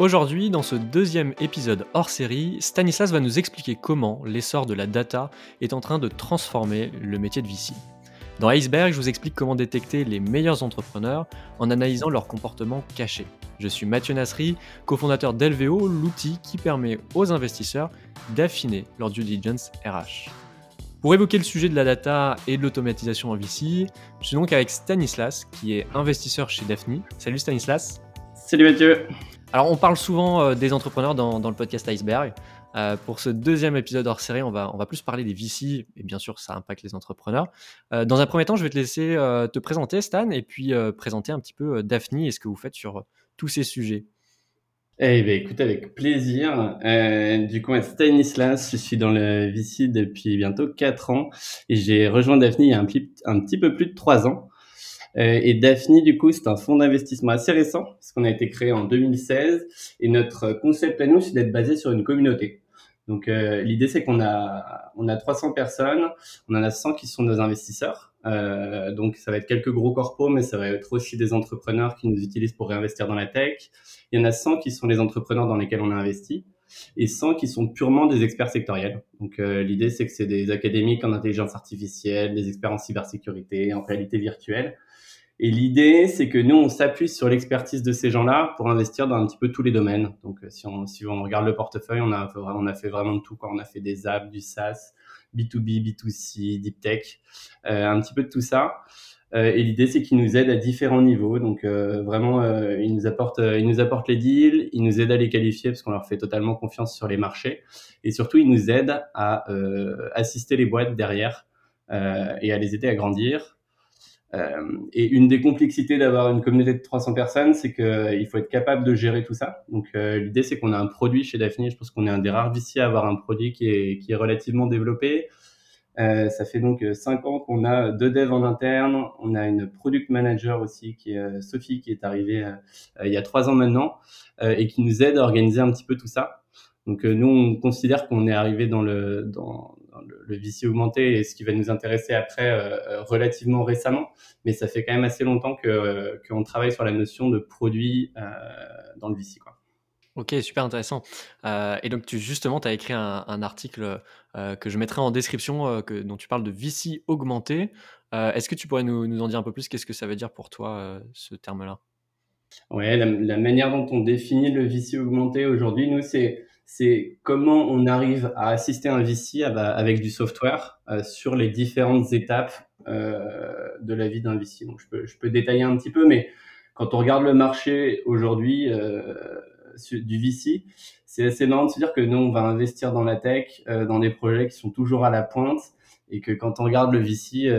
Aujourd'hui, dans ce deuxième épisode hors série, Stanislas va nous expliquer comment l'essor de la data est en train de transformer le métier de VC. Dans Iceberg, je vous explique comment détecter les meilleurs entrepreneurs en analysant leur comportement caché. Je suis Mathieu Nasri, cofondateur d'Elveo, l'outil qui permet aux investisseurs d'affiner leur due diligence RH. Pour évoquer le sujet de la data et de l'automatisation en VC, je suis donc avec Stanislas, qui est investisseur chez Daphne. Salut Stanislas. Salut Mathieu. Alors, on parle souvent euh, des entrepreneurs dans, le podcast Iceberg. Euh, pour ce deuxième épisode hors série, on va, on va plus parler des VC, et bien sûr, ça impacte les entrepreneurs. Euh, dans un premier temps, je vais te laisser te présenter, Stan, et puis présenter un petit peu Daphne et ce que vous faites sur tous ces sujets. Eh bien, écoute, avec plaisir. du coup, Stanislas, je suis dans le VC depuis bientôt 4 ans et j'ai rejoint Daphne il y a un, un petit peu plus de 3 ans. Euh, et Daphne, du coup, c'est un fonds d'investissement assez récent, parce qu'on a été créé en 2016. Et notre concept à nous, c'est d'être basé sur une communauté. Donc euh, l'idée, c'est qu'on a, on a 300 personnes, on en a 100 qui sont nos investisseurs. Euh, donc ça va être quelques gros corpos, mais ça va être aussi des entrepreneurs qui nous utilisent pour réinvestir dans la tech. Il y en a 100 qui sont les entrepreneurs dans lesquels on a investi et 100 qui sont purement des experts sectoriels. Donc euh, l'idée, c'est que c'est des académiques en intelligence artificielle, des experts en cybersécurité, en réalité virtuelle. Et l'idée, c'est que nous, on s'appuie sur l'expertise de ces gens-là pour investir dans un petit peu tous les domaines. Donc, euh, si on, si on regarde le portefeuille, on a, on a fait vraiment de tout. Quoi. On a fait des apps, du SaaS, B2B, B2C, Deep Tech, euh, un petit peu de tout ça. Euh, et l'idée, c'est qu'ils nous aident à différents niveaux. Donc, euh, vraiment, euh, ils, nous apportent, ils nous apportent les deals, ils nous aident à les qualifier parce qu'on leur fait totalement confiance sur les marchés. Et surtout, ils nous aident à assister les boîtes derrière et à les aider à grandir euh, et une des complexités d'avoir une communauté de 300 personnes, c'est qu'il euh, faut être capable de gérer tout ça. Donc euh, l'idée, c'est qu'on a un produit chez Daphne. Je pense qu'on est un des rares VC à avoir un produit qui est, qui est relativement développé. Euh, ça fait donc cinq ans qu'on a deux devs en interne. On a une product manager aussi qui est Sophie qui est arrivée il y a trois ans maintenant et qui nous aide à organiser un petit peu tout ça. Donc nous, on considère qu'on est arrivé dans le dans, le, VC augmenté et ce qui va nous intéresser après euh, euh, relativement récemment, mais ça fait quand même assez longtemps que euh, qu'on travaille sur la notion de produit dans le VC. Quoi. Ok, super intéressant. et donc, tu, justement, tu as écrit un, article que je mettrai en description que, dont tu parles de VC augmenté. Est-ce que tu pourrais nous, nous, en dire un peu plus? Qu'est-ce que ça veut dire pour toi, ce terme-là? Ouais, la, la, manière dont on définit le VC augmenté aujourd'hui, nous, c'est c'est comment on arrive à assister un VC avec du software euh, sur les différentes étapes euh, de la vie d'un VC. Donc, je peux, je peux détailler un petit peu, mais quand on regarde le marché aujourd'hui euh, du VC, c'est assez marrant de se dire que nous, on va investir dans la tech, dans des projets qui sont toujours à la pointe, et que quand on regarde le VC,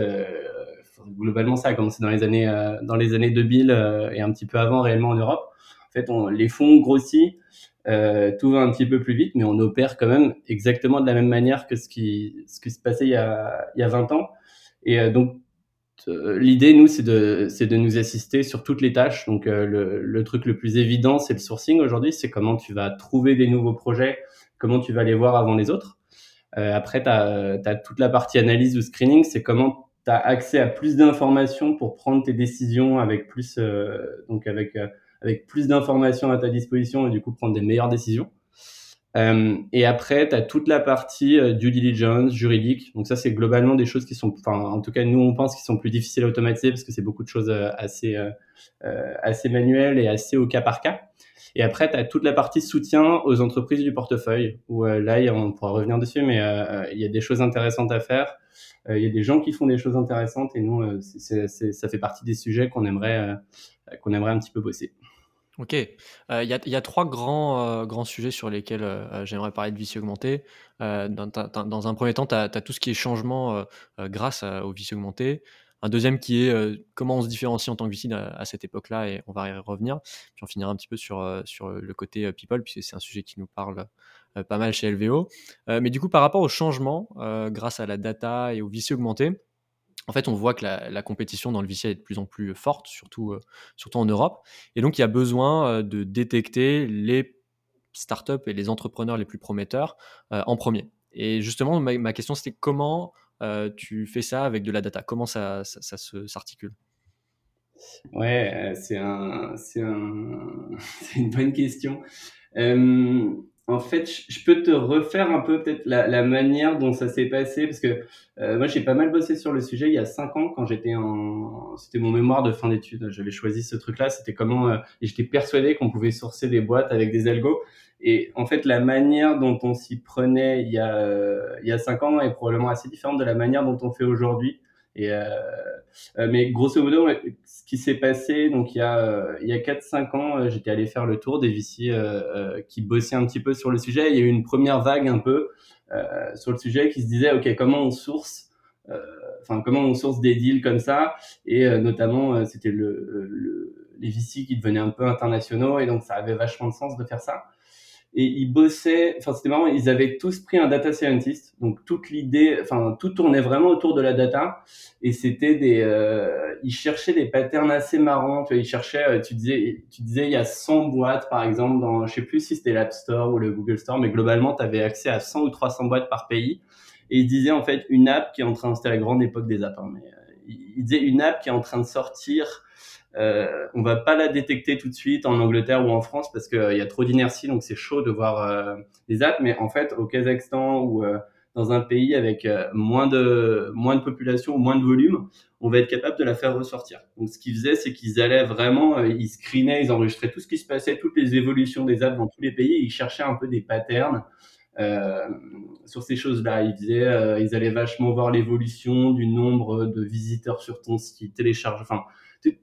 globalement, ça a commencé dans les années, dans les années 2000 et un petit peu avant réellement en Europe. En fait, on, les fonds grossissent euh, tout va un petit peu plus vite, mais on opère quand même exactement de la même manière que ce qui, ce qui se passait il y a, il y a 20 ans. Et euh, donc, euh, l'idée, nous, c'est de, de nous assister sur toutes les tâches. Donc, euh, le, le, truc le plus évident, c'est le sourcing aujourd'hui. C'est comment tu vas trouver des nouveaux projets, comment tu vas les voir avant les autres. après, tu as, toute la partie analyse ou screening. C'est comment tu as accès à plus d'informations pour prendre tes décisions avec plus, donc avec avec plus d'informations à ta disposition et du coup prendre des meilleures décisions. Euh, et après, tu as toute la partie euh, due diligence, juridique. Donc ça, c'est globalement des choses qui sont, enfin, en tout cas, nous, on pense qu'ils sont plus difficiles à automatiser parce que c'est beaucoup de choses euh, assez, euh, euh, assez manuelles et assez au cas par cas. Et après, tu as toute la partie soutien aux entreprises du portefeuille, où là, on pourra revenir dessus, mais il y a des choses intéressantes à faire. Il y a des gens qui font des choses intéressantes et nous, c'est, ça fait partie des sujets qu'on aimerait, qu'on aimerait un petit peu bosser. Ok, il y, a trois grands, grands sujets sur lesquels j'aimerais parler de VC augmenté. Dans, un premier temps, tu as, tout ce qui est changement grâce au VC augmenté. Un deuxième qui est comment on se différencie en tant que VC à, cette époque-là, et on va y revenir. Puis on finira un petit peu sur, sur le côté people, puisque c'est un sujet qui nous parle pas mal chez LVO. mais du coup, par rapport au changement, grâce à la data et au VC augmenté, en fait, on voit que la, compétition dans le VC est de plus en plus forte, surtout, euh, surtout en Europe. Et donc, il y a besoin euh, de détecter les startups et les entrepreneurs les plus prometteurs euh, en premier. Et justement, ma, question, c'était comment tu fais ça avec de la data? Comment ça, ça, s'articule? Ouais, c'est un, un, une bonne question. En fait, je peux te refaire un peu peut-être la, la manière dont ça s'est passé parce que euh, moi j'ai pas mal bossé sur le sujet il y a cinq ans quand j'étais en, c'était mon mémoire de fin d'études. J'avais choisi ce truc-là, c'était comment euh, j'étais persuadé qu'on pouvait sourcer des boîtes avec des algos. Et en fait, la manière dont on s'y prenait il y a euh, il y a cinq ans est probablement assez différente de la manière dont on fait aujourd'hui. Et euh, euh, mais grosso modo, ce qui s'est passé, donc il y a euh, il y a quatre cinq ans, j'étais allé faire le tour des VC qui bossaient un petit peu sur le sujet. Il y a eu une première vague un peu sur le sujet qui se disait ok comment on source enfin comment on source des deals comme ça? Et notamment c'était le, le, les VC qui devenaient un peu internationaux et donc ça avait vachement de sens de faire ça et ils bossaient, enfin c'était marrant, ils avaient tous pris un data scientist, donc toute l'idée, enfin tout tournait vraiment autour de la data, et c'était des, euh, ils cherchaient des patterns assez marrants, tu vois, ils cherchaient, euh, tu disais, tu disais il y a 100 boîtes par exemple dans, je sais plus si c'était l'App Store ou le Google Store, mais globalement tu avais accès à 100 ou 300 boîtes par pays, et ils disaient en fait une app qui est en train, c'était la grande époque des apps, hein, mais euh, ils disaient une app qui est en train de sortir euh, on va pas la détecter tout de suite en Angleterre ou en France parce qu'il euh, y a trop d'inertie, donc c'est chaud de voir euh, les apps. Mais en fait, au Kazakhstan ou euh, dans un pays avec moins de moins de population ou moins de volume, on va être capable de la faire ressortir. Donc ce qu'ils faisaient, c'est qu'ils allaient vraiment, ils screenaient, ils enregistraient tout ce qui se passait, toutes les évolutions des apps dans tous les pays, et ils cherchaient un peu des patterns. Euh, sur ces choses-là. Ils disaient, euh, ils allaient vachement voir l'évolution du nombre de visiteurs sur ton site, télécharge, enfin,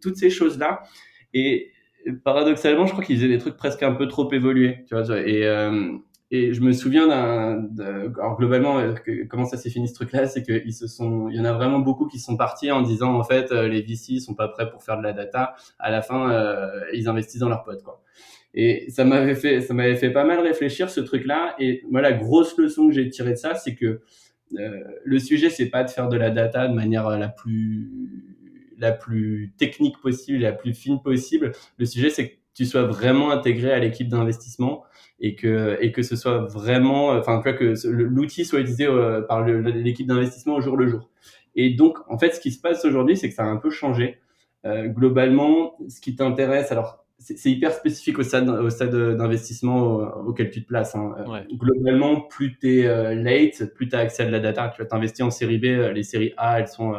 toutes ces choses-là. Et paradoxalement, je crois qu'ils faisaient des trucs presque un peu trop évolués, tu vois. Et, euh, et je me souviens d'un, alors globalement, euh, comment ça s'est fini ce truc-là, c'est qu'ils se sont, il y en a vraiment beaucoup qui sont partis en disant en fait euh, les VC sont pas prêts pour faire de la data. À la fin, ils investissent dans leurs potes, quoi. Et ça m'avait fait, ça m'avait fait pas mal réfléchir ce truc-là. Et moi, la grosse leçon que j'ai tirée de ça, c'est que le sujet, c'est pas de faire de la data de manière la plus la plus technique possible, la plus fine possible. Le sujet, c'est que tu sois vraiment intégré à l'équipe d'investissement et que et que ce soit vraiment, enfin, que l'outil soit utilisé euh, par l'équipe d'investissement au jour le jour. Et donc, en fait, ce qui se passe aujourd'hui, c'est que ça a un peu changé. Euh, globalement, ce qui t'intéresse, alors c'est hyper spécifique au stade, au stade d'investissement auquel tu te places. Hein. Ouais. Globalement, plus tu es euh, late, plus tu as accès à de la data. Tu vas t'investir en série B. Les séries A, elles sont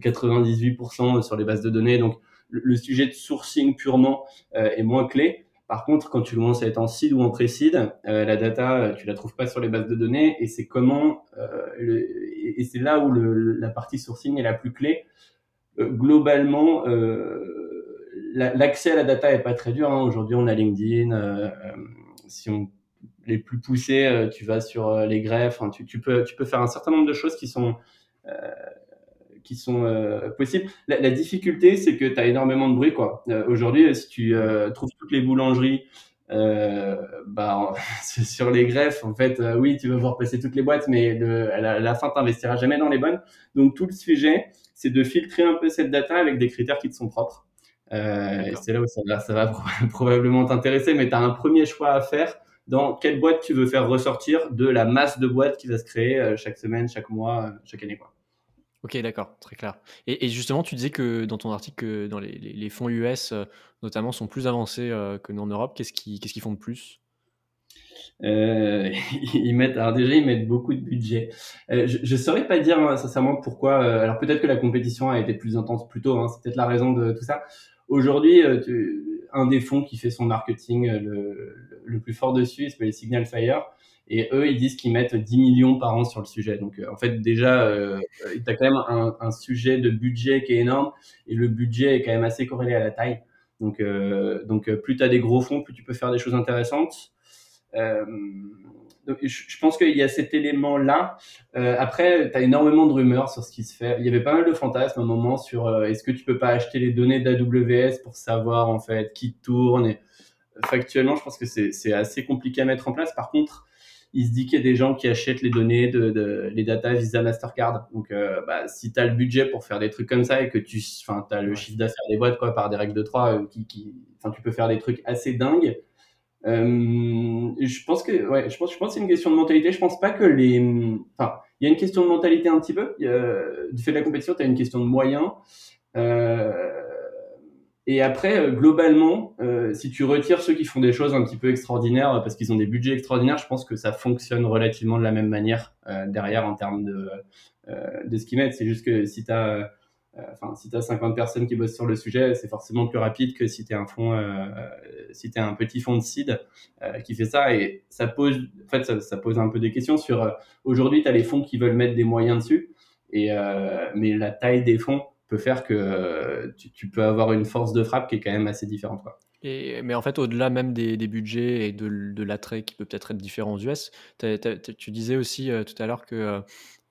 98% sur les bases de données. Donc, le, sujet de sourcing purement euh, est moins clé. Par contre, quand tu commences à être en seed ou en pré-seed, euh, la data, tu la trouves pas sur les bases de données et c'est comment, euh, le, et c'est là où le, la partie sourcing est la plus clé. globalement, l'accès à la data est pas très dur. Hein. Aujourd'hui, on a LinkedIn. si on les plus poussés, tu vas sur les greffes. Tu, tu, peux, tu peux faire un certain nombre de choses qui sont qui sont euh, possibles. La, la difficulté, c'est que tu as énormément de bruit. quoi. Euh, Aujourd'hui, si tu euh, trouves toutes les boulangeries bah, sur les greffes, en fait, oui, tu vas voir passer toutes les boîtes, mais de, à, la, à la fin, tu n'investiras jamais dans les bonnes. Donc, tout le sujet, c'est de filtrer un peu cette data avec des critères qui te sont propres. C'est là où ça va, ça va probablement t'intéresser, mais tu as un premier choix à faire dans quelle boîte tu veux faire ressortir de la masse de boîtes qui va se créer chaque semaine, chaque mois, chaque année. Quoi. Ok, d'accord, très clair. Et, justement, tu disais que dans ton article, que les, fonds US, euh, notamment, sont plus avancés euh, que nous en Europe. Qu'est-ce qu'ils font de plus? Euh, ils mettent, alors déjà, ils mettent beaucoup de budget. Je ne saurais pas dire hein, sincèrement pourquoi. Alors peut-être que la compétition a été plus intense plus tôt. Hein, c'est peut-être la raison de tout ça. Aujourd'hui, un des fonds qui fait son marketing le, le plus fort dessus, il s'appelle Signal Fire. Et eux, ils disent qu'ils mettent 10 millions par an sur le sujet. Donc, euh, en fait, déjà, euh, tu as quand même un, sujet de budget qui est énorme et le budget est quand même assez corrélé à la taille. Donc, euh, donc plus tu as des gros fonds, plus tu peux faire des choses intéressantes. Euh, je, pense qu'il y a cet élément-là. Euh, après, tu as énormément de rumeurs sur ce qui se fait. Il y avait pas mal de fantasmes à un moment sur euh, est-ce que tu peux pas acheter les données d'AWS pour savoir en fait qui tourne. Factuellement, je pense que c'est assez compliqué à mettre en place. Par contre, il se dit qu'il y a des gens qui achètent les données de, de les data Visa Mastercard. Donc, euh, bah, si tu as le budget pour faire des trucs comme ça et que tu enfin, as le chiffre d'affaires des boîtes quoi, par des règles de 3, euh, qui, qui, enfin, tu peux faire des trucs assez dingues. Euh, je pense que, ouais, je pense, je pense que c'est une question de mentalité. Je pense pas que les, enfin, il y a une question de mentalité un petit peu. du fait de la compétition, tu as une question de moyens. Euh, et après, globalement, si tu retires ceux qui font des choses un petit peu extraordinaires parce qu'ils ont des budgets extraordinaires, je pense que ça fonctionne relativement de la même manière derrière en termes de, de ce qu'ils mettent. C'est juste que si tu as euh, si as 50 personnes qui bossent sur le sujet, c'est forcément plus rapide que si tu es un fond, euh, si tu un petit fond de seed euh, qui fait ça. Et ça pose, en fait, ça, pose un peu des questions sur aujourd'hui, tu as les fonds qui veulent mettre des moyens dessus, et, mais la taille des fonds peut faire que tu, peux avoir une force de frappe qui est quand même assez différente. Et, mais en fait, au-delà même des, budgets et de, l'attrait qui peut peut-être être différent aux US, tu disais aussi tout à l'heure que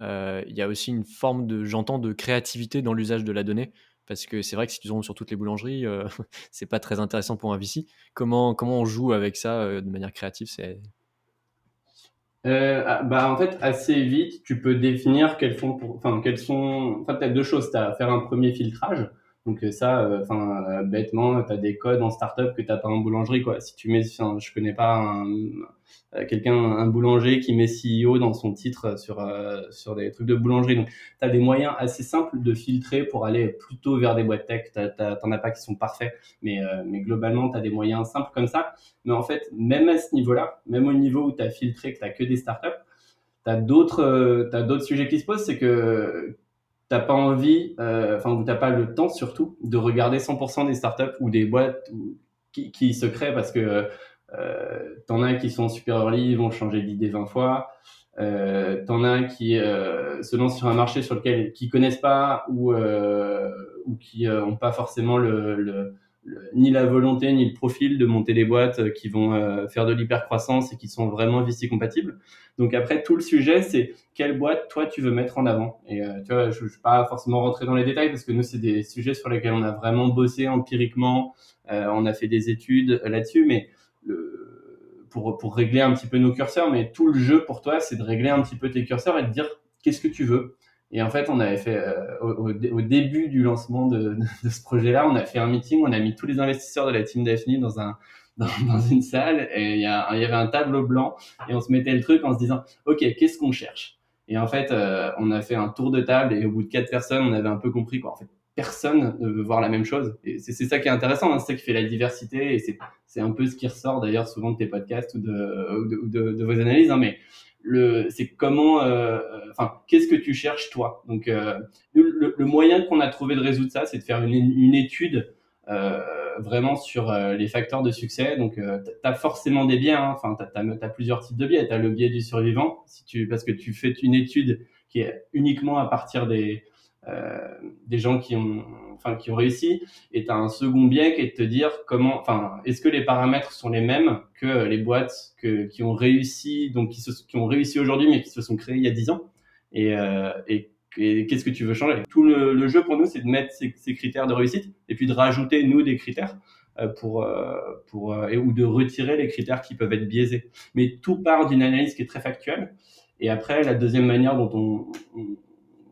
euh, il y a aussi une forme de, j'entends, de créativité dans l'usage de la donnée. Parce que c'est vrai que si tu tombes sur toutes les boulangeries, euh, c'est pas très intéressant pour un VC. Comment, comment on joue avec ça euh, de manière créative. Ah, bah en fait assez vite tu peux définir quels font pour enfin quels sont enfin peut-être deux choses. Tu as à faire un premier filtrage donc euh, ça, euh, enfin euh, bêtement, tu as des codes en startup que tu pas en boulangerie quoi. Si tu mets, je connais pas un, quelqu'un, un boulanger qui met CEO dans son titre sur sur des trucs de boulangerie. Donc tu as des moyens assez simples de filtrer pour aller plutôt vers des boîtes tech. T'en as pas qui sont parfaits, mais mais globalement tu as des moyens simples comme ça. Mais en fait, même à ce niveau-là, même au niveau où tu as filtré que tu que des startups, tu as d'autres d'autres sujets qui se posent, c'est que t'as pas envie, euh, enfin, euh, t'as pas le temps surtout de regarder 100% des startups ou des boîtes qui, qui, se créent parce que euh, t'en as qui sont super early, ils vont changer d'idée 20 fois. Euh, t'en as qui euh, se lancent sur un marché sur lequel qui connaissent pas ou euh, ou qui euh, ont pas forcément le, le ni la volonté ni le profil de monter des boîtes euh, qui vont euh, faire de l'hypercroissance et qui sont vraiment VC compatibles. Donc après tout le sujet c'est quelle boîte toi tu veux mettre en avant. Et euh, tu vois, je, ne vais pas forcément rentrer dans les détails parce que nous c'est des sujets sur lesquels on a vraiment bossé empiriquement, on a fait des études là-dessus, mais pour pour régler un petit peu nos curseurs, mais tout le jeu pour toi c'est de régler un petit peu tes curseurs et de dire qu'est-ce que tu veux. Et en fait, on avait fait euh, au, au, début du lancement de, de, ce projet-là, on a fait un meeting, on a mis tous les investisseurs de la team Daphne dans un dans, dans une salle et il y, y avait un tableau blanc et on se mettait le truc en se disant ok qu'est-ce qu'on cherche? Et en fait euh, on a fait un tour de table et au bout de quatre personnes on avait un peu compris quoi. En fait personne ne veut voir la même chose. Et c'est ça qui est intéressant hein, c'est ça qui fait la diversité et c'est un peu ce qui ressort d'ailleurs souvent de tes podcasts ou de, ou de, de, de vos analyses hein, mais le, c'est comment, euh, enfin, qu'est-ce que tu cherches toi? Donc, euh, le, le, moyen qu'on a trouvé de résoudre ça, c'est de faire une, une étude euh, vraiment sur euh, les facteurs de succès. Donc, euh, tu as forcément des biais. Hein. Enfin, tu as, plusieurs types de biais. Tu as le biais du survivant, si tu, parce que tu fais une étude qui est uniquement à partir des, euh, des gens qui ont, enfin, qui ont réussi. Et tu as un second biais qui est de te dire comment, enfin, est-ce que les paramètres sont les mêmes que les boîtes que, qui ont réussi, donc qui, se, qui ont réussi aujourd'hui, mais qui se sont créées il y a 10 ans? Et, euh, et, qu'est-ce que tu veux changer? Tout le, le, jeu pour nous, c'est de mettre ces, critères de réussite et puis de rajouter nous des critères euh, pour, euh, pour et, ou de retirer les critères qui peuvent être biaisés. Mais tout part d'une analyse qui est très factuelle. Et après, la deuxième manière dont on, on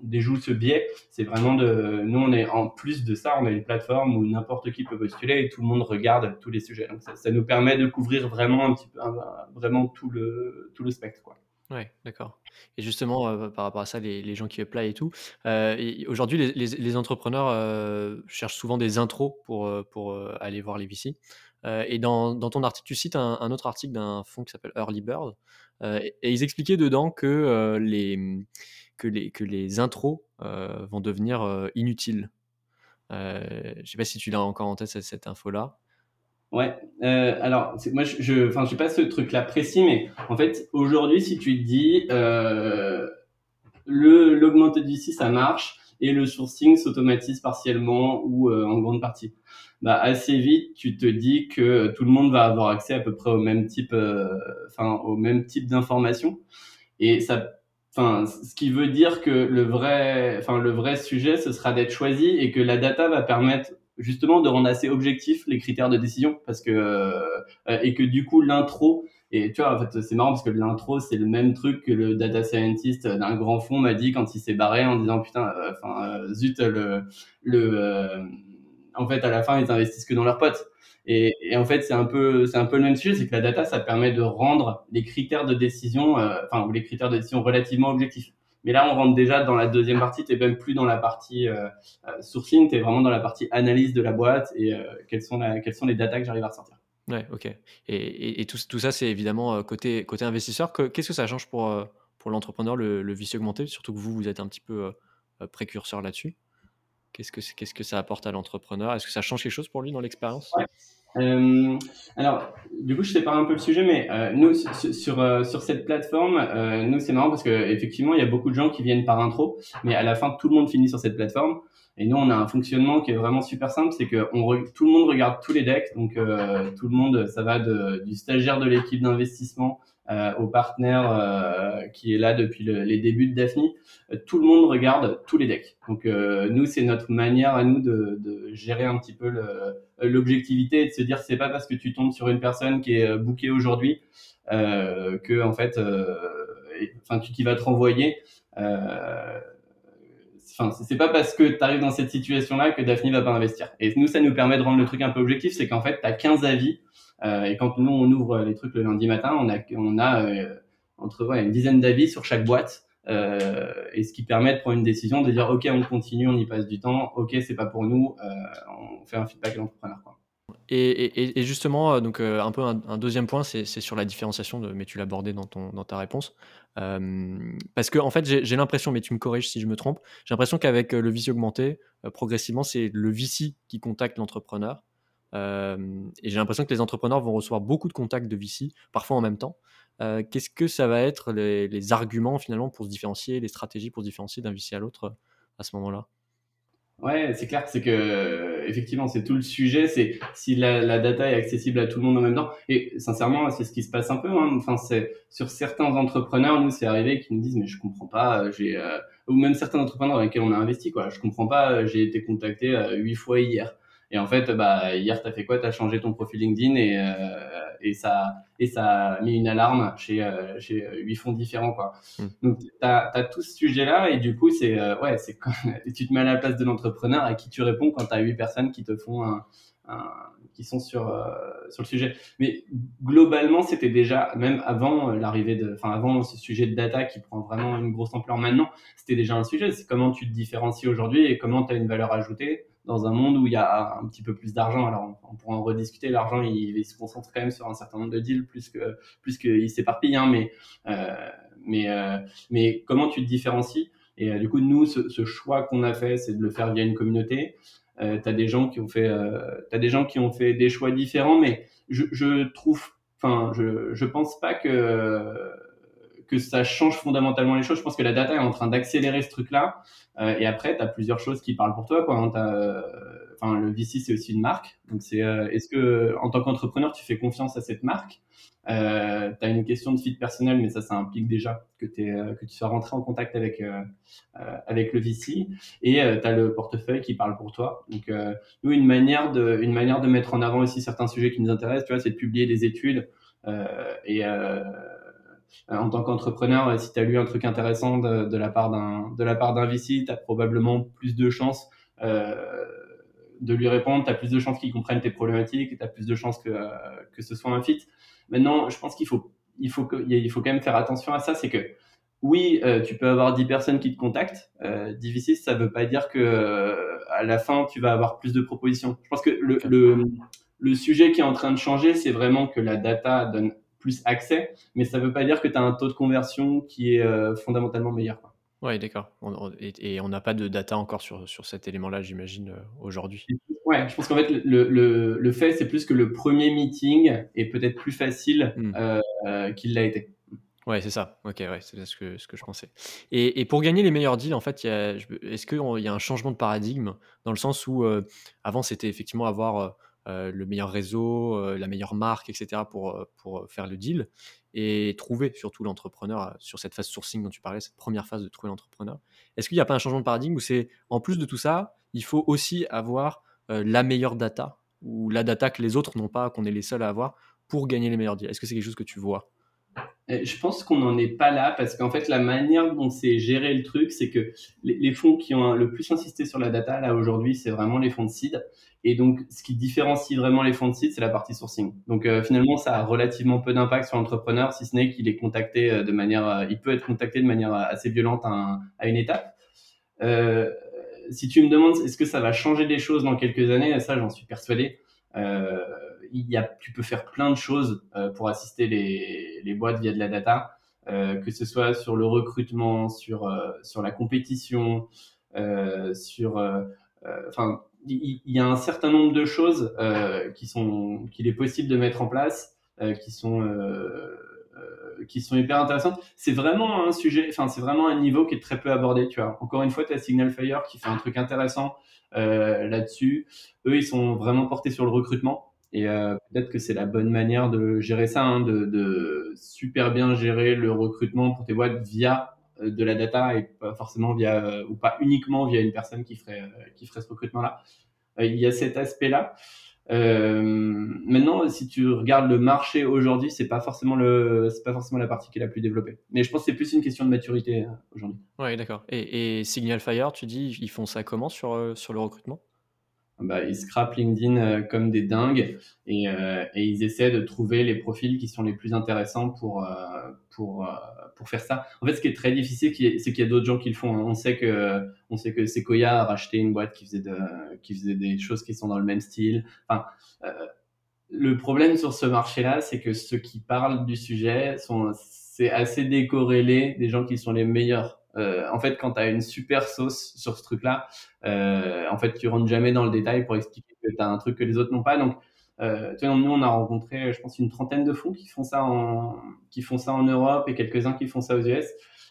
déjoue ce biais, c'est vraiment de, nous on est en plus de ça, on a une plateforme où n'importe qui peut postuler et tout le monde regarde tous les sujets. Donc ça, nous permet de couvrir vraiment un petit peu, vraiment tout le tout le spectre quoi. Ouais, d'accord. Et justement, euh, par rapport à ça, les, les gens qui apply et tout, euh, aujourd'hui, les, les, entrepreneurs euh, cherchent souvent des intros pour, pour aller voir les VC. Et dans, dans, ton article, tu cites un, un autre article d'un fonds qui s'appelle Early Bird. Et, ils expliquaient dedans que les que les, que les intros euh, vont devenir euh, inutiles. Euh, je ne sais pas si tu l'as encore en tête cette, cette info-là. Ouais, alors moi je, enfin je sais pas ce truc-là précis, mais en fait aujourd'hui si tu te dis euh, le l'augmented VC ça marche et le sourcing s'automatise partiellement ou en grande partie, bah assez vite tu te dis que tout le monde va avoir accès à peu près au même type, enfin type d'informations et ça Enfin, ce qui veut dire que le vrai, enfin, le vrai sujet, ce sera d'être choisi et que la data va permettre justement de rendre assez objectifs les critères de décision parce que, euh, et que du coup, l'intro, et tu vois, en fait, c'est marrant parce que l'intro, c'est le même truc que le data scientist d'un grand fond m'a dit quand il s'est barré en disant putain, euh, enfin, euh, zut, le, le, euh, en fait, à la fin, ils investissent que dans leurs potes. Et, en fait, c'est un peu, c'est un peu le même sujet, c'est que la data, ça permet de rendre les critères de décision, euh, enfin, ou les critères de décision relativement objectifs. Mais là, on rentre déjà dans la deuxième partie. Tu même plus dans la partie sourcing, tu es vraiment dans la partie analyse de la boîte et quelles, sont quelles sont les datas que j'arrive à ressortir. Ouais, ok. Et, tout, ça, c'est évidemment côté, côté investisseur. Qu'est-ce que ça change pour, pour l'entrepreneur, le, le vice augmenté? Surtout que vous, vous êtes un petit peu précurseur là-dessus. Qu'est-ce que, qu'est-ce que ça apporte à l'entrepreneur? Est-ce que ça change quelque chose pour lui dans l'expérience? Alors, du coup, je sépare un peu le sujet, mais euh, nous, sur, euh, sur, cette plateforme, euh, nous, c'est marrant parce que effectivement, il y a beaucoup de gens qui viennent par intro, mais à la fin, tout le monde finit sur cette plateforme. Et nous, on a un fonctionnement qui est vraiment super simple, c'est que tout le monde regarde tous les decks, donc tout le monde, ça va du stagiaire de l'équipe d'investissement euh, au partenaire euh, qui est là depuis les débuts de Daphne, euh, tout le monde regarde tous les decks. Donc nous, c'est notre manière à nous de, de gérer un petit peu l'objectivité et de se dire c'est pas parce que tu tombes sur une personne qui est bookée aujourd'hui euh, que en fait, enfin tu qui va te renvoyer. Enfin, c'est pas parce que tu arrives dans cette situation-là que Daphne va pas investir. Et nous, ça nous permet de rendre le truc un peu objectif, c'est qu'en fait, tu as 15 avis euh, et quand nous, on ouvre les trucs le lundi matin, on a, euh, entre ouais, une dizaine d'avis sur chaque boîte. Euh, et ce qui permet de prendre une décision, de dire ok on continue, on y passe du temps, ok c'est pas pour nous, euh, on fait un feedback à l'entrepreneur. Et, justement, donc un peu un, deuxième point, c'est sur la différenciation, mais tu abordé dans, ton, dans ta réponse. Euh, parce que en fait, j'ai l'impression, mais tu me corriges si je me trompe, j'ai l'impression qu'avec le VC augmenté, progressivement, c'est le VC qui contacte l'entrepreneur et j'ai l'impression que les entrepreneurs vont recevoir beaucoup de contacts de VC, parfois en même temps. Qu'est-ce que ça va être les, arguments finalement pour se différencier, les stratégies pour différencier d'un VC à l'autre à ce moment-là? Ouais, c'est clair, c'est que effectivement, c'est tout le sujet. C'est si la, data est accessible à tout le monde en même temps. Et sincèrement, c'est ce qui se passe un peu. Hein. Enfin, c'est sur certains entrepreneurs, nous, c'est arrivé qui nous disent mais je comprends pas. J'ai ou même certains entrepreneurs avec lesquels on a investi quoi. Je comprends pas. J'ai été contacté huit fois hier. Et en fait, bah, hier, tu as fait quoi? Tu as changé ton profil LinkedIn et, euh, et, ça, et ça a mis une alarme chez, euh, chez huit fonds différents. Quoi. Hmm. Donc, tu as, as, tout ce sujet-là et du coup, c'est euh, ouais, c'est tu te mets à la place de l'entrepreneur à qui tu réponds quand tu as huit personnes qui te font un, un qui sont sur, euh, sur le sujet. Mais globalement, c'était déjà, même avant l'arrivée de, enfin, avant ce sujet de data qui prend vraiment une grosse ampleur maintenant, c'était déjà un sujet. C'est comment tu te différencies aujourd'hui et comment tu as une valeur ajoutée dans un monde où il y a un petit peu plus d'argent. Alors, on, pourra en rediscuter. L'argent, il, se concentre quand même sur un certain nombre de deals, plus que plus qu'il s'éparpille. Hein, mais euh, mais euh, mais comment tu te différencies? Et euh, du coup, nous, ce, ce choix qu'on a fait, c'est de le faire via une communauté. Euh, t'as des gens qui ont fait, euh, t'as des gens qui ont fait des choix différents, mais je, je trouve, enfin, je je pense pas que que ça change fondamentalement les choses. Je pense que la data est en train d'accélérer ce truc-là. Euh, et après, tu as plusieurs choses qui parlent pour toi. Quoi, hein. euh, enfin, le VC, c'est aussi une marque. Donc, c'est euh, est-ce que en tant qu'entrepreneur, tu fais confiance à cette marque? Euh, Tu une question de fit personnel, mais ça, ça implique déjà que, es, que tu sois rentré en contact avec, avec le VC. Et tu as le portefeuille qui parle pour toi. Donc, nous, une manière, de, une manière de mettre en avant aussi certains sujets qui nous intéressent, tu vois, c'est de publier des études. et euh, en tant qu'entrepreneur, euh, si tu as lu un truc intéressant de, la part d'un de la part d'un VC, tu as probablement plus de chances euh, de lui répondre, tu as plus de chances qu'il comprenne tes problématiques, tu as plus de chances que, euh, que ce soit un fit. Maintenant, je pense qu'il faut, il faut, il faut quand même faire attention à ça, c'est que oui, euh, tu peux avoir 10 personnes qui te contactent. Euh, 10 VC, ça veut pas dire que à la fin, tu vas avoir plus de propositions. Je pense que le, le, le sujet qui est en train de changer, c'est vraiment que la data donne plus accès, mais ça ne veut pas dire que tu as un taux de conversion qui est euh, fondamentalement meilleur. Oui, d'accord. Et, on n'a pas de data encore sur, sur cet élément-là, j'imagine, euh, aujourd'hui. Ouais, je pense qu'en fait, le, le, le fait, c'est plus que le premier meeting est peut-être plus facile hmm. euh, qu'il l'a été. Ouais, c'est ça. Ok, ouais, c'est ce que, ce que je pensais. Et, et, pour gagner les meilleurs deals, en fait, est-ce qu'il y a un changement de paradigme dans le sens où avant c'était effectivement avoir le meilleur réseau, euh, la meilleure marque, etc. pour, euh, pour faire le deal et trouver surtout l'entrepreneur sur cette phase sourcing dont tu parlais, cette première phase de trouver l'entrepreneur. Est-ce qu'il n'y a pas un changement de paradigme où c'est en plus de tout ça, il faut aussi avoir la meilleure data ou la data que les autres n'ont pas, qu'on est les seuls à avoir pour gagner les meilleurs deals? Est-ce que c'est quelque chose que tu vois? Je pense qu'on n'en est pas là parce qu'en fait, la manière dont c'est géré le truc, c'est que les, fonds qui ont le plus insisté sur la data, là, aujourd'hui, c'est vraiment les fonds de seed. Et donc, ce qui différencie vraiment les fonds de seed, c'est la partie sourcing. Donc, euh, finalement, ça a relativement peu d'impact sur l'entrepreneur, si ce n'est qu'il est contacté euh, de manière, euh, il peut être contacté de manière assez violente à, une étape. Euh, si tu me demandes, est-ce que ça va changer des choses dans quelques années, ça, j'en suis persuadé. Euh, il y a, tu peux faire plein de choses euh, pour assister les, les, boîtes via de la data, euh, que ce soit sur le recrutement, sur, euh, sur la compétition, sur, enfin, il, y, a un certain nombre de choses qui sont qu'il est possible de mettre en place, qui sont qui sont hyper intéressantes. C'est vraiment un sujet, enfin c'est vraiment un niveau qui est très peu abordé. Tu vois, encore une fois, tu as Signal Fire qui fait un truc intéressant là-dessus. Eux, ils sont vraiment portés sur le recrutement. Et euh, peut-être que c'est la bonne manière de gérer ça, hein, de, super bien gérer le recrutement pour tes boîtes via euh, de la data et pas forcément via euh, ou pas uniquement via une personne qui ferait qui ferait ce recrutement-là. il y a cet aspect-là. maintenant, si tu regardes le marché aujourd'hui, c'est pas forcément le, c'est pas forcément la partie qui est la plus développée. Mais je pense que c'est plus une question de maturité aujourd'hui. Ouais, d'accord. Et, et, Signal Fire, tu dis, ils font ça comment sur sur le recrutement? Bah, ils scrapent LinkedIn euh, comme des dingues et, euh, et, ils essaient de trouver les profils qui sont les plus intéressants pour, euh, pour, pour faire ça. En fait, ce qui est très difficile, c'est qu'il y a d'autres gens qui le font. Hein. On sait que, on sait que Sequoia a racheté une boîte qui faisait, de, qui faisait des choses qui sont dans le même style. Enfin, le problème sur ce marché-là, c'est que ceux qui parlent du sujet sont, c'est assez décorrélé des gens qui sont les meilleurs euh, en fait, quand tu as une super sauce sur ce truc-là, euh, en fait, tu rentres jamais dans le détail pour expliquer que tu as un truc que les autres n'ont pas. Donc, euh, nous, on a rencontré, je pense, une trentaine de fonds qui font ça en, qui font ça en Europe et quelques-uns qui font ça aux US.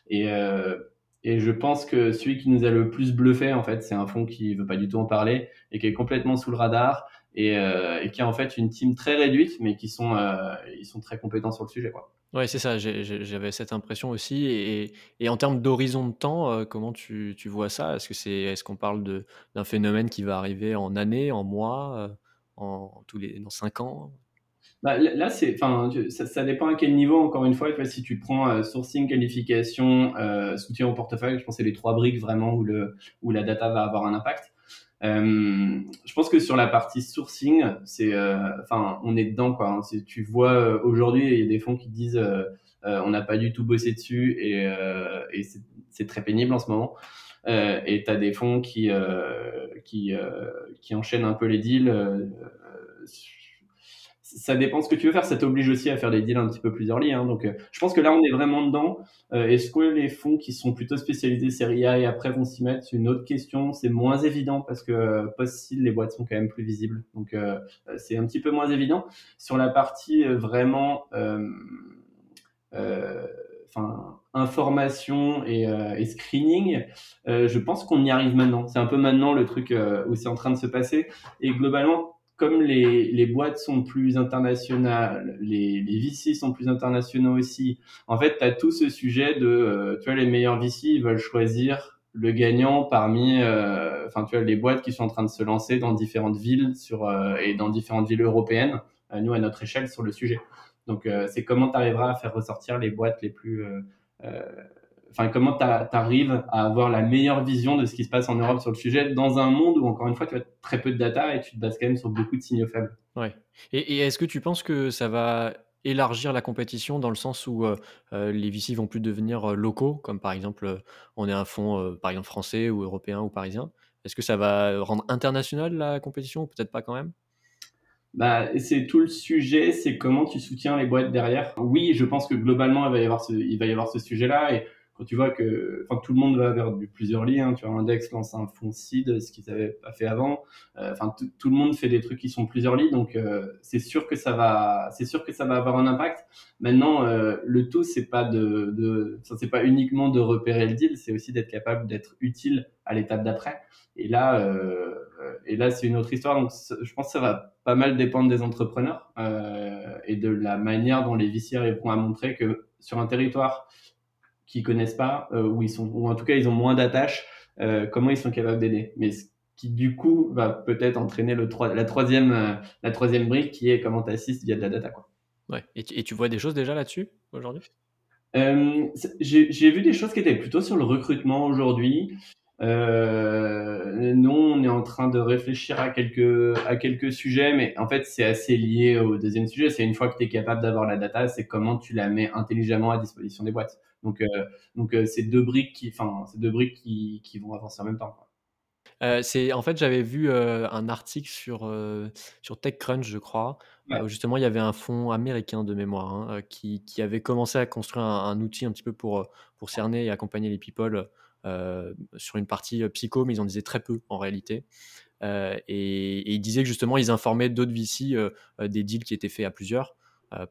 Et, euh, et je pense que celui qui nous a le plus bluffé, en fait, c'est un fonds qui veut pas du tout en parler et qui est complètement sous le radar et, euh, et qui a en fait une team très réduite, mais qui sont, euh, ils sont très compétents sur le sujet, quoi. Ouais, c'est ça, j'avais cette impression aussi. Et, en termes d'horizon de temps, euh, comment tu, vois ça? Est-ce que c'est, est-ce qu'on parle d'un phénomène qui va arriver en années, en mois, euh, en, tous les, dans cinq ans? Bah, là, ça, dépend à quel niveau. Encore une fois, si tu prends euh, sourcing, qualification, soutien au portefeuille, je pense que c'est les trois briques vraiment où le, où la data va avoir un impact. Euh, je pense que sur la partie sourcing, c'est, euh, enfin, on est dedans quoi. Hein. Tu vois, euh, aujourd'hui, il y a des fonds qui disent, on n'a pas du tout bossé dessus et, et c'est très pénible en ce moment. et tu as des fonds qui, qui, qui enchaînent un peu les deals ça dépend ce que tu veux faire. Ça t'oblige aussi à faire des deals un petit peu plus early. Hein. Donc, euh, je pense que là, on est vraiment dedans. Euh, Est-ce que les fonds qui sont plutôt spécialisés série A et après vont s'y mettre? C'est une autre question. C'est moins évident parce que euh, post-seed, les boîtes sont quand même plus visibles. Donc, euh, euh c'est un petit peu moins évident. Sur la partie vraiment, enfin, information et, et screening, je pense qu'on y arrive maintenant. C'est un peu maintenant le truc où c'est en train de se passer. Et globalement, comme les, les, boîtes sont plus internationales, les, les VC sont plus internationaux aussi, en fait, tu as tout ce sujet de, euh, tu vois, les meilleurs VC, ils veulent choisir le gagnant parmi, euh, enfin, tu vois, les boîtes qui sont en train de se lancer dans différentes villes sur, euh, et dans différentes villes européennes, nous, à notre échelle, sur le sujet. Donc, c'est comment tu arriveras à faire ressortir les boîtes les plus enfin, comment tu arrives à avoir la meilleure vision de ce qui se passe en Europe sur le sujet dans un monde où, encore une fois, tu as très peu de data et tu te bases quand même sur beaucoup de signaux faibles? Ouais. Et, est-ce que tu penses que ça va élargir la compétition dans le sens où euh, euh, les VC vont plus devenir euh, locaux, comme par exemple, on est un fonds, par exemple, français ou européen ou parisien? Est-ce que ça va rendre international la compétition ou peut-être pas quand même? Bah, c'est tout le sujet, c'est comment tu soutiens les boîtes derrière. Oui, je pense que globalement, il va y avoir ce, il va y avoir ce sujet-là. Et quand tu vois que enfin, tout le monde va vers du plusieurs lits, hein, tu vois, Index lance un fonds seed, ce qu'ils n'avaient pas fait avant. Euh, enfin, tout le monde fait des trucs qui sont plusieurs lits, donc euh, c'est sûr que ça va, c'est sûr que ça va avoir un impact. Maintenant, euh, le tout, c'est pas de, de c'est pas uniquement de repérer le deal, c'est aussi d'être capable d'être utile à l'étape d'après. Et là, euh, et là, c'est une autre histoire. Donc, je pense que ça va pas mal dépendre des entrepreneurs et de la manière dont les VC arriveront à montrer que sur un territoire qui connaissent pas, euh, ou ils sont, ou en tout cas ils ont moins d'attaches, euh, comment ils sont capables d'aider. Mais ce qui du coup va peut-être entraîner le la troisième, euh, la troisième brique qui est comment tu assistes via de la data quoi. Ouais. Et, tu, et tu vois des choses déjà là-dessus aujourd'hui? J'ai vu des choses qui étaient plutôt sur le recrutement aujourd'hui. Euh, nous, on est en train de réfléchir à quelques, à quelques sujets, mais en fait, c'est assez lié au deuxième sujet. C'est une fois que tu es capable d'avoir la data, c'est comment tu la mets intelligemment à disposition des boîtes. Donc, euh, donc euh, c'est deux briques qui, enfin, c'est deux briques qui, qui vont avancer en même temps. C'est en fait j'avais vu un article sur sur TechCrunch je crois Ouais. où justement il y avait un fonds américain de mémoire hein, qui, qui avait commencé à construire un, un outil un petit peu pour pour cerner et accompagner les people sur une partie psycho mais ils en disaient très peu en réalité et, et, ils disaient que justement ils informaient d'autres VC des deals qui étaient faits à plusieurs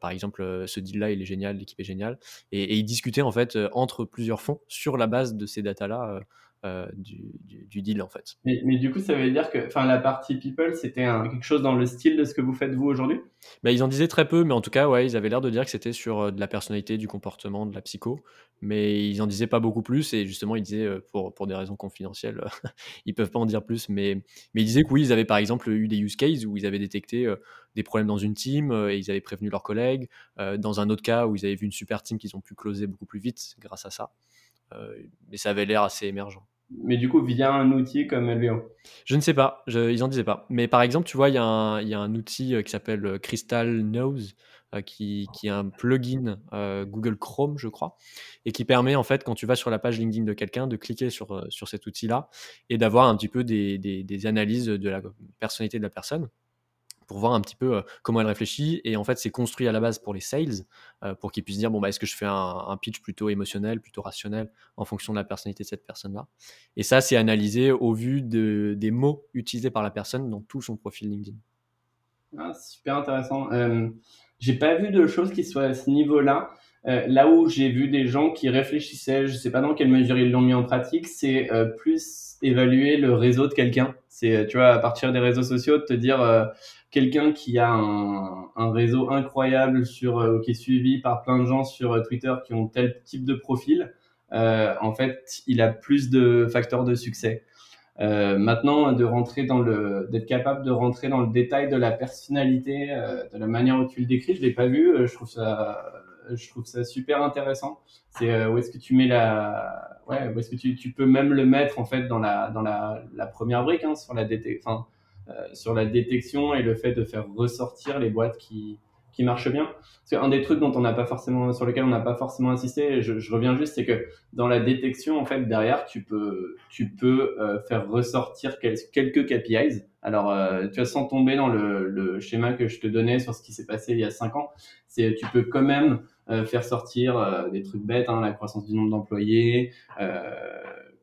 par exemple, ce deal-là, il est génial, l'équipe est géniale. Et, et, ils discutaient en fait entre plusieurs fonds sur la base de ces datas-là euh, du, du, deal en fait. Mais, mais, du coup, ça veut dire que la partie people, c'était quelque chose dans le style de ce que vous faites vous aujourd'hui? Bah, Ils en disaient très peu, mais en tout cas, ouais, ils avaient l'air de dire que c'était sur euh, de la personnalité, du comportement, de la psycho, mais ils en disaient pas beaucoup plus, et justement, ils disaient, euh, pour, pour des raisons confidentielles, ils peuvent pas en dire plus, mais, mais ils disaient que oui, ils avaient par exemple eu des use cases où ils avaient détecté des problèmes dans une team, et ils avaient prévenu leurs collègues, dans un autre cas où ils avaient vu une super team qu'ils ont pu closer beaucoup plus vite grâce à ça. Mais ça avait l'air assez émergent. Mais du coup via un outil comme LVO Je ne sais pas, je, ils en disaient pas. Mais par exemple, tu vois, il y, y, a un outil euh, qui s'appelle euh, Crystal Nose, euh, qui, qui, est un plugin euh, Google Chrome, je crois, et qui permet en fait, quand tu vas sur la page LinkedIn de quelqu'un, de cliquer sur, sur cet outil-là et d'avoir un petit peu des, des, des, analyses de la personnalité de la personne pour voir un petit peu comment elle réfléchit. Et en fait, c'est construit à la base pour les sales, pour qu'ils puissent dire bon, bah, est-ce que je fais un, pitch plutôt émotionnel, plutôt rationnel, en fonction de la personnalité de cette personne-là? Et ça, c'est analysé au vu de, des mots utilisés par la personne dans tout son profil LinkedIn. Ah, super intéressant. Euh, j'ai pas vu de choses qui soient à ce niveau-là. là où j'ai vu des gens qui réfléchissaient, je sais pas dans quelle mesure ils l'ont mis en pratique, c'est plus évaluer le réseau de quelqu'un. C'est, tu vois, à partir des réseaux sociaux, de te dire, quelqu'un qui a un, un, réseau incroyable sur euh, qui est suivi par plein de gens sur euh, Twitter qui ont tel type de profil, euh, en fait, il a plus de facteurs de succès. Euh, maintenant, de rentrer dans le, d'être capable de rentrer dans le détail de la personnalité, euh, de la manière où tu le décris, je l'ai pas vu. Je trouve ça, je trouve ça super intéressant. C'est où est-ce que tu mets la, ouais, où est-ce que tu, tu peux même le mettre en fait dans la, dans la, la première brique, hein, sur la détection, enfin euh, sur la détection et le fait de faire ressortir les boîtes qui, qui marchent bien. C'est un des trucs dont on n'a pas forcément, sur lequel on n'a pas forcément insisté. Je, je reviens juste, c'est que dans la détection, en fait, derrière, tu peux, tu peux euh, faire ressortir quelques KPIs. Alors, euh, tu vois, sans tomber dans le, le, schéma que je te donnais sur ce qui s'est passé il y a cinq ans, c'est tu peux quand même euh, faire sortir des trucs bêtes, hein, la croissance du nombre d'employés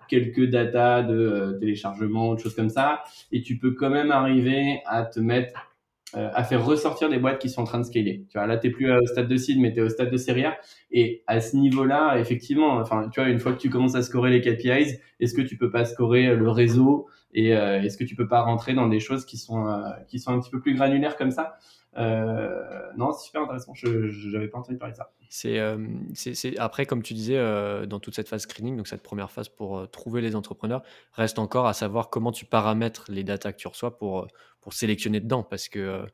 quelques datas de euh, téléchargement, de choses comme ça, et tu peux quand même arriver à te mettre euh, à faire ressortir des boîtes qui sont en train de scaler. Tu vois, là, t'es plus au stade de seed, mais t'es au stade de série. Et à ce niveau-là, effectivement, enfin, tu vois, une fois que tu commences à scorer les KPIs, est-ce que tu peux pas scorer le réseau et euh, est-ce que tu peux pas rentrer dans des choses qui sont qui sont un petit peu plus granulaires comme ça? euh, non, c'est super intéressant. Je n'avais pas entendu parler de ça. C'est, euh, c'est, après, comme tu disais, euh, dans toute cette phase screening, donc cette première phase pour trouver les entrepreneurs, reste encore à savoir comment tu paramètres les datas que tu reçois pour, pour sélectionner dedans. Parce que,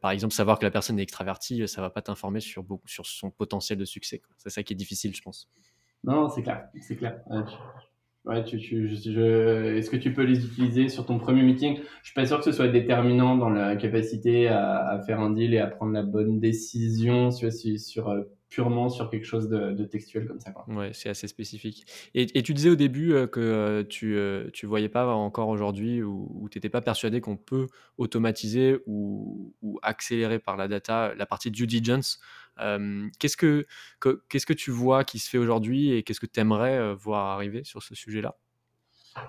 par exemple, savoir que la personne est extravertie, ça va pas t'informer sur, sur son potentiel de succès. C'est ça qui est difficile, je pense. Non, c'est clair. C'est clair. Ouais, tu, tu, je, est-ce que tu peux les utiliser sur ton premier meeting? Je suis pas sûr que ce soit déterminant dans la capacité à, à faire un deal et à prendre la bonne décision sur, sur euh, purement sur quelque chose de, textuel comme ça. Quoi. Ouais, c'est assez spécifique. Et, tu disais au début euh, que euh, tu euh, tu voyais pas encore aujourd'hui ou, tu n'étais pas persuadé qu'on peut automatiser ou, ou, accélérer par la data la partie due diligence. Euh, qu'est-ce que, que qu'est-ce que tu vois qui se fait aujourd'hui et qu'est-ce que tu aimerais voir arriver sur ce sujet-là? euh,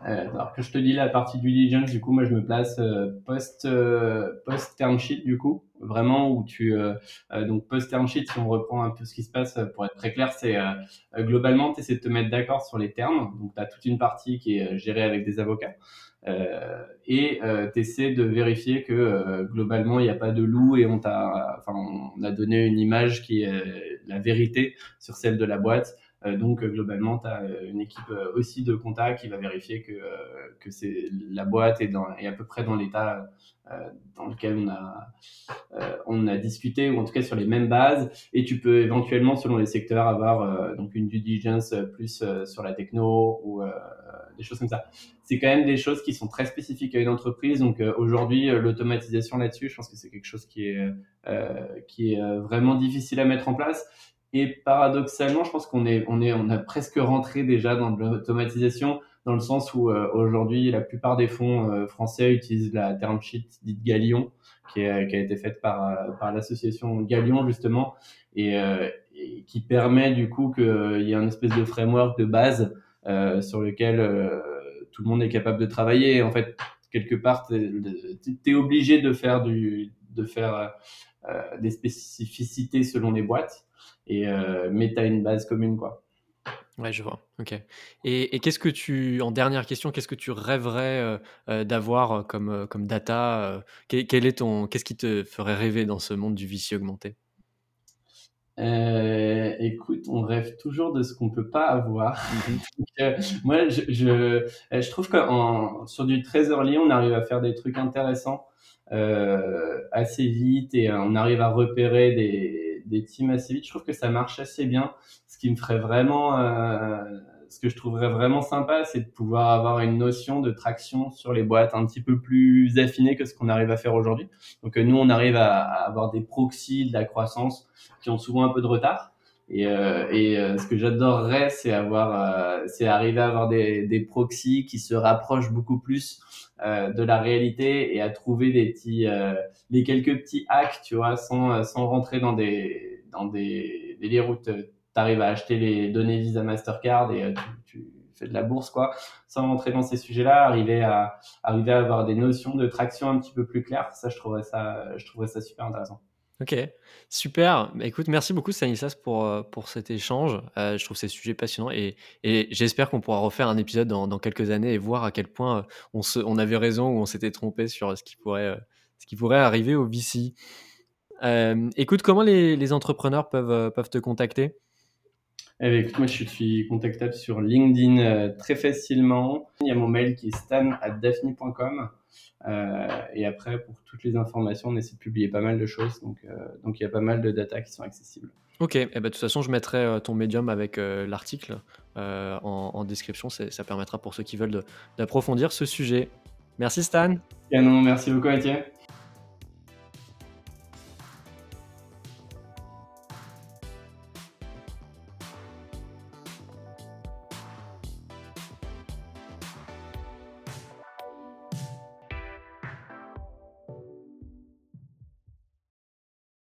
alors que je te dis la partie due diligence, du coup, moi je me place euh, post euh, post term sheet du coup, vraiment où tu donc post term sheet si on reprend un peu ce qui se passe pour être très clair, c'est globalement tu essaies de te mettre d'accord sur les termes, donc tu as toute une partie qui est gérée avec des avocats. Euh, et euh, tu essaies de vérifier que globalement il n'y a pas de loup et on t'a enfin on a donné une image qui est la vérité sur celle de la boîte donc globalement, tu as une équipe aussi de compta qui va vérifier que, que c'est la boîte est, dans, est à peu près dans l'état dans lequel on a, on a discuté, ou en tout cas sur les mêmes bases. Et tu peux éventuellement, selon les secteurs, avoir donc une due diligence plus sur la techno ou des choses comme ça. C'est quand même des choses qui sont très spécifiques à une entreprise. Donc euh, aujourd'hui, euh, l'automatisation là-dessus, je pense que c'est quelque chose qui est, euh, qui est vraiment difficile à mettre en place. Et paradoxalement, je pense qu'on est, on est, on a presque rentré déjà dans l'automatisation dans le sens où aujourd'hui la plupart des fonds français utilisent la term sheet dite Galion, qui, est, qui a été faite par, par l'association Galion justement, et, et, qui permet du coup qu'il y ait un espèce de framework de base euh, sur lequel euh, tout le monde est capable de travailler. En fait, quelque part, tu es, obligé de faire, du, de faire euh, des spécificités selon les boîtes, et, mais tu as une base commune. quoi. Ouais, je vois. Ok. Et, et qu'est-ce que tu, en dernière question, qu'est-ce que tu rêverais d'avoir comme, comme data quel, est ton, qu'est-ce qui te ferait rêver dans ce monde du VC augmenté? Euh, écoute, on rêve toujours de ce qu'on peut pas avoir. Mhm. Euh, moi, je, je, euh, je trouve que sur du trésorier, on arrive à faire des trucs intéressants euh, assez vite et on arrive à repérer des, des teams assez vite. Je trouve que ça marche assez bien. Ce qui me ferait vraiment ce que je trouverais vraiment sympa, c'est de pouvoir avoir une notion de traction sur les boîtes un petit peu plus affinée que ce qu'on arrive à faire aujourd'hui. Donc euh, nous, on arrive à, avoir des proxys de la croissance qui ont souvent un peu de retard. Et, euh, et euh, ce que j'adorerais, c'est avoir, c'est arriver à avoir des, des proxys qui se rapprochent beaucoup plus de la réalité et à trouver des petits, des quelques petits hacks, tu vois, sans, sans rentrer dans des, dans des, des routes tu arrives à acheter les données Visa Mastercard et euh, tu, fais de la bourse, quoi, sans rentrer dans ces sujets-là, arriver à, arriver à avoir des notions de traction un petit peu plus claires. Ça, je trouverais ça, je trouverais ça super intéressant. Ok, super. Bah, écoute, merci beaucoup Stanislas pour, euh, pour cet échange. Euh, je trouve ces sujets passionnants et, et j'espère qu'on pourra refaire un épisode dans, dans, quelques années et voir à quel point on, se, on avait raison ou on s'était trompé sur ce qui pourrait, ce qui pourrait arriver au VC. écoute, comment les, les entrepreneurs peuvent, peuvent te contacter? Eh ben, écoute, moi, je suis contactable sur LinkedIn euh, très facilement. Il y a mon mail qui est stan.daphne.com. Euh, et après, pour toutes les informations, on essaie de publier pas mal de choses. Donc, euh, donc il y a pas mal de data qui sont accessibles. Ok, eh ben, de toute façon, je mettrai ton médium avec l'article en, description. Ça permettra pour ceux qui veulent d'approfondir ce sujet. Merci Stan. non, merci beaucoup Mathieu.